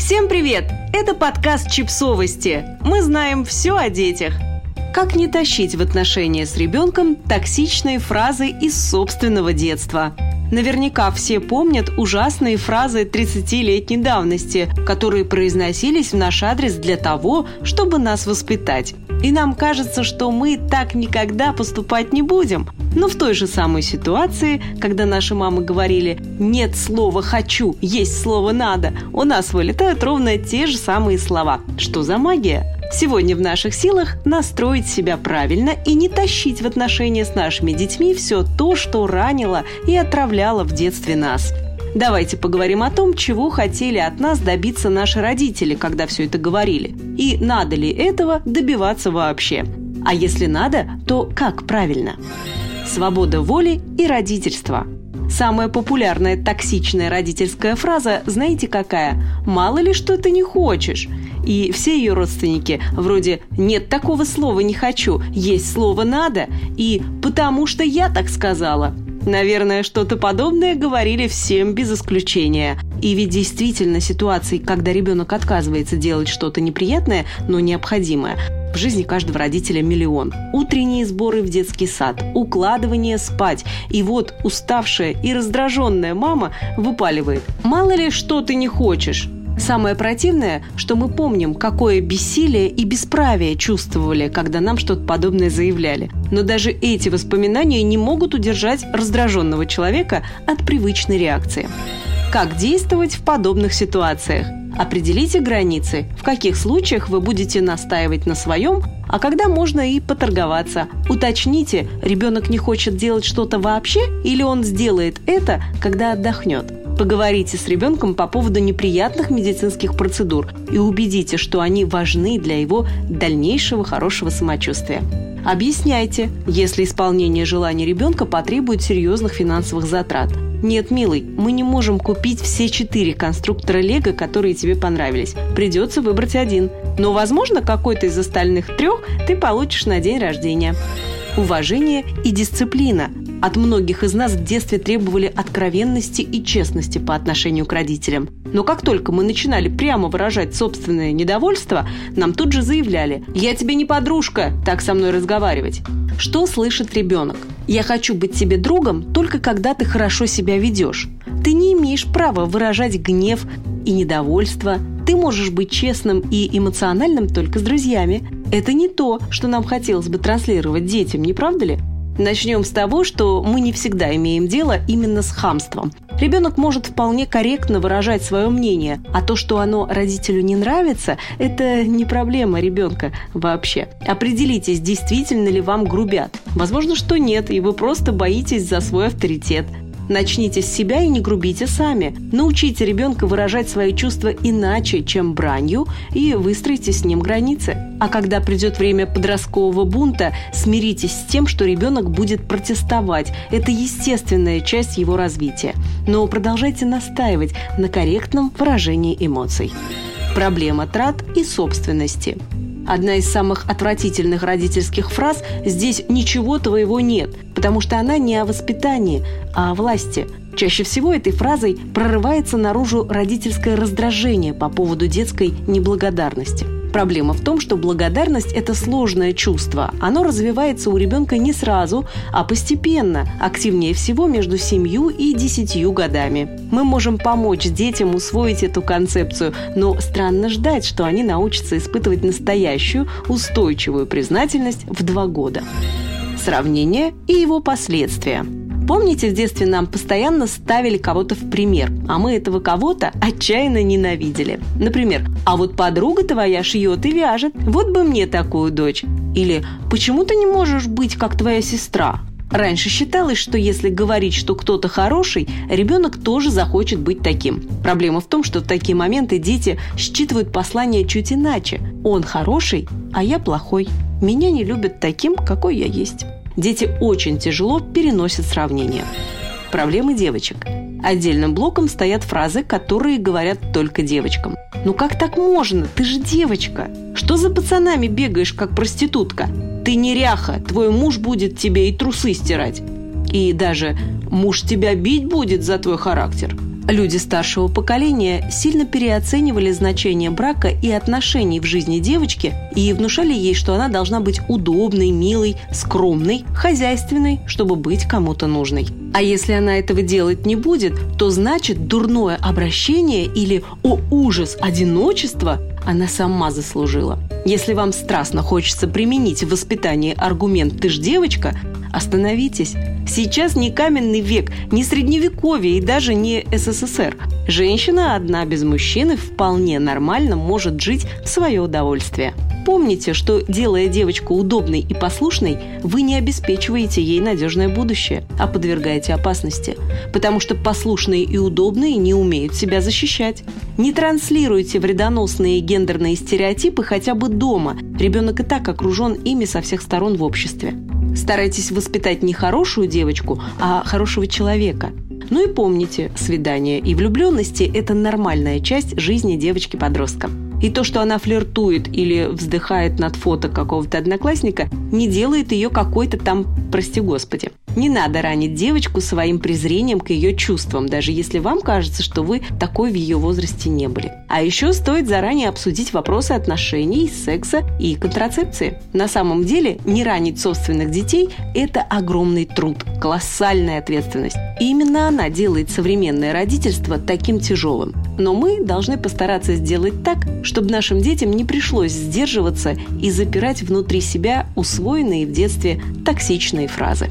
Всем привет! Это подкаст «Чипсовости». Мы знаем все о детях. Как не тащить в отношения с ребенком токсичные фразы из собственного детства? Наверняка все помнят ужасные фразы 30-летней давности, которые произносились в наш адрес для того, чтобы нас воспитать. И нам кажется, что мы так никогда поступать не будем. Но в той же самой ситуации, когда наши мамы говорили «нет слова «хочу», есть слово «надо», у нас вылетают ровно те же самые слова. Что за магия? Сегодня в наших силах настроить себя правильно и не тащить в отношения с нашими детьми все то, что ранило и отравляло в детстве нас. Давайте поговорим о том, чего хотели от нас добиться наши родители, когда все это говорили. И надо ли этого добиваться вообще. А если надо, то как правильно? Свобода воли и родительство. Самая популярная токсичная родительская фраза, знаете какая? «Мало ли что ты не хочешь». И все ее родственники вроде «нет такого слова не хочу», «есть слово надо» и «потому что я так сказала». Наверное, что-то подобное говорили всем без исключения. И ведь действительно ситуации, когда ребенок отказывается делать что-то неприятное, но необходимое, в жизни каждого родителя миллион. Утренние сборы в детский сад, укладывание спать. И вот уставшая и раздраженная мама выпаливает. «Мало ли, что ты не хочешь». Самое противное, что мы помним, какое бессилие и бесправие чувствовали, когда нам что-то подобное заявляли. Но даже эти воспоминания не могут удержать раздраженного человека от привычной реакции. Как действовать в подобных ситуациях? Определите границы, в каких случаях вы будете настаивать на своем, а когда можно и поторговаться. Уточните, ребенок не хочет делать что-то вообще или он сделает это, когда отдохнет. Поговорите с ребенком по поводу неприятных медицинских процедур и убедите, что они важны для его дальнейшего хорошего самочувствия. Объясняйте, если исполнение желаний ребенка потребует серьезных финансовых затрат. Нет, милый, мы не можем купить все четыре конструктора Лего, которые тебе понравились. Придется выбрать один. Но, возможно, какой-то из остальных трех ты получишь на день рождения. Уважение и дисциплина – от многих из нас в детстве требовали откровенности и честности по отношению к родителям. Но как только мы начинали прямо выражать собственное недовольство, нам тут же заявляли «Я тебе не подружка, так со мной разговаривать». Что слышит ребенок? «Я хочу быть тебе другом только когда ты хорошо себя ведешь». Ты не имеешь права выражать гнев и недовольство. Ты можешь быть честным и эмоциональным только с друзьями. Это не то, что нам хотелось бы транслировать детям, не правда ли? Начнем с того, что мы не всегда имеем дело именно с хамством. Ребенок может вполне корректно выражать свое мнение, а то, что оно родителю не нравится, это не проблема ребенка вообще. Определитесь, действительно ли вам грубят. Возможно, что нет, и вы просто боитесь за свой авторитет. Начните с себя и не грубите сами. Научите ребенка выражать свои чувства иначе, чем бранью, и выстроите с ним границы. А когда придет время подросткового бунта, смиритесь с тем, что ребенок будет протестовать. Это естественная часть его развития. Но продолжайте настаивать на корректном выражении эмоций. Проблема трат и собственности. Одна из самых отвратительных родительских фраз «здесь ничего твоего нет», потому что она не о воспитании, а о власти. Чаще всего этой фразой прорывается наружу родительское раздражение по поводу детской неблагодарности – Проблема в том, что благодарность – это сложное чувство. Оно развивается у ребенка не сразу, а постепенно, активнее всего между семью и десятью годами. Мы можем помочь детям усвоить эту концепцию, но странно ждать, что они научатся испытывать настоящую, устойчивую признательность в два года. Сравнение и его последствия – Помните, в детстве нам постоянно ставили кого-то в пример, а мы этого кого-то отчаянно ненавидели. Например, «А вот подруга твоя шьет и вяжет, вот бы мне такую дочь». Или «Почему ты не можешь быть, как твоя сестра?» Раньше считалось, что если говорить, что кто-то хороший, ребенок тоже захочет быть таким. Проблема в том, что в такие моменты дети считывают послание чуть иначе. Он хороший, а я плохой. Меня не любят таким, какой я есть. Дети очень тяжело переносят сравнения. Проблемы девочек. Отдельным блоком стоят фразы, которые говорят только девочкам. «Ну как так можно? Ты же девочка! Что за пацанами бегаешь, как проститутка? Ты неряха, твой муж будет тебе и трусы стирать. И даже муж тебя бить будет за твой характер. Люди старшего поколения сильно переоценивали значение брака и отношений в жизни девочки и внушали ей, что она должна быть удобной, милой, скромной, хозяйственной, чтобы быть кому-то нужной. А если она этого делать не будет, то значит дурное обращение или «о ужас, одиночество» она сама заслужила. Если вам страстно хочется применить в воспитании аргумент «ты ж девочка», остановитесь. Сейчас не каменный век, не средневековье и даже не СССР. Женщина одна без мужчины вполне нормально может жить в свое удовольствие. Помните, что делая девочку удобной и послушной, вы не обеспечиваете ей надежное будущее, а подвергаете опасности. Потому что послушные и удобные не умеют себя защищать. Не транслируйте вредоносные гендерные стереотипы хотя бы дома. Ребенок и так окружен ими со всех сторон в обществе. Старайтесь воспитать не хорошую девочку, а хорошего человека. Ну и помните, свидание и влюбленности – это нормальная часть жизни девочки-подростка. И то, что она флиртует или вздыхает над фото какого-то одноклассника, не делает ее какой-то там, прости господи. Не надо ранить девочку своим презрением к ее чувствам, даже если вам кажется, что вы такой в ее возрасте не были. А еще стоит заранее обсудить вопросы отношений, секса и контрацепции. На самом деле, не ранить собственных детей – это огромный труд, колоссальная ответственность. И именно она делает современное родительство таким тяжелым. Но мы должны постараться сделать так, чтобы нашим детям не пришлось сдерживаться и запирать внутри себя усвоенные в детстве токсичные фразы.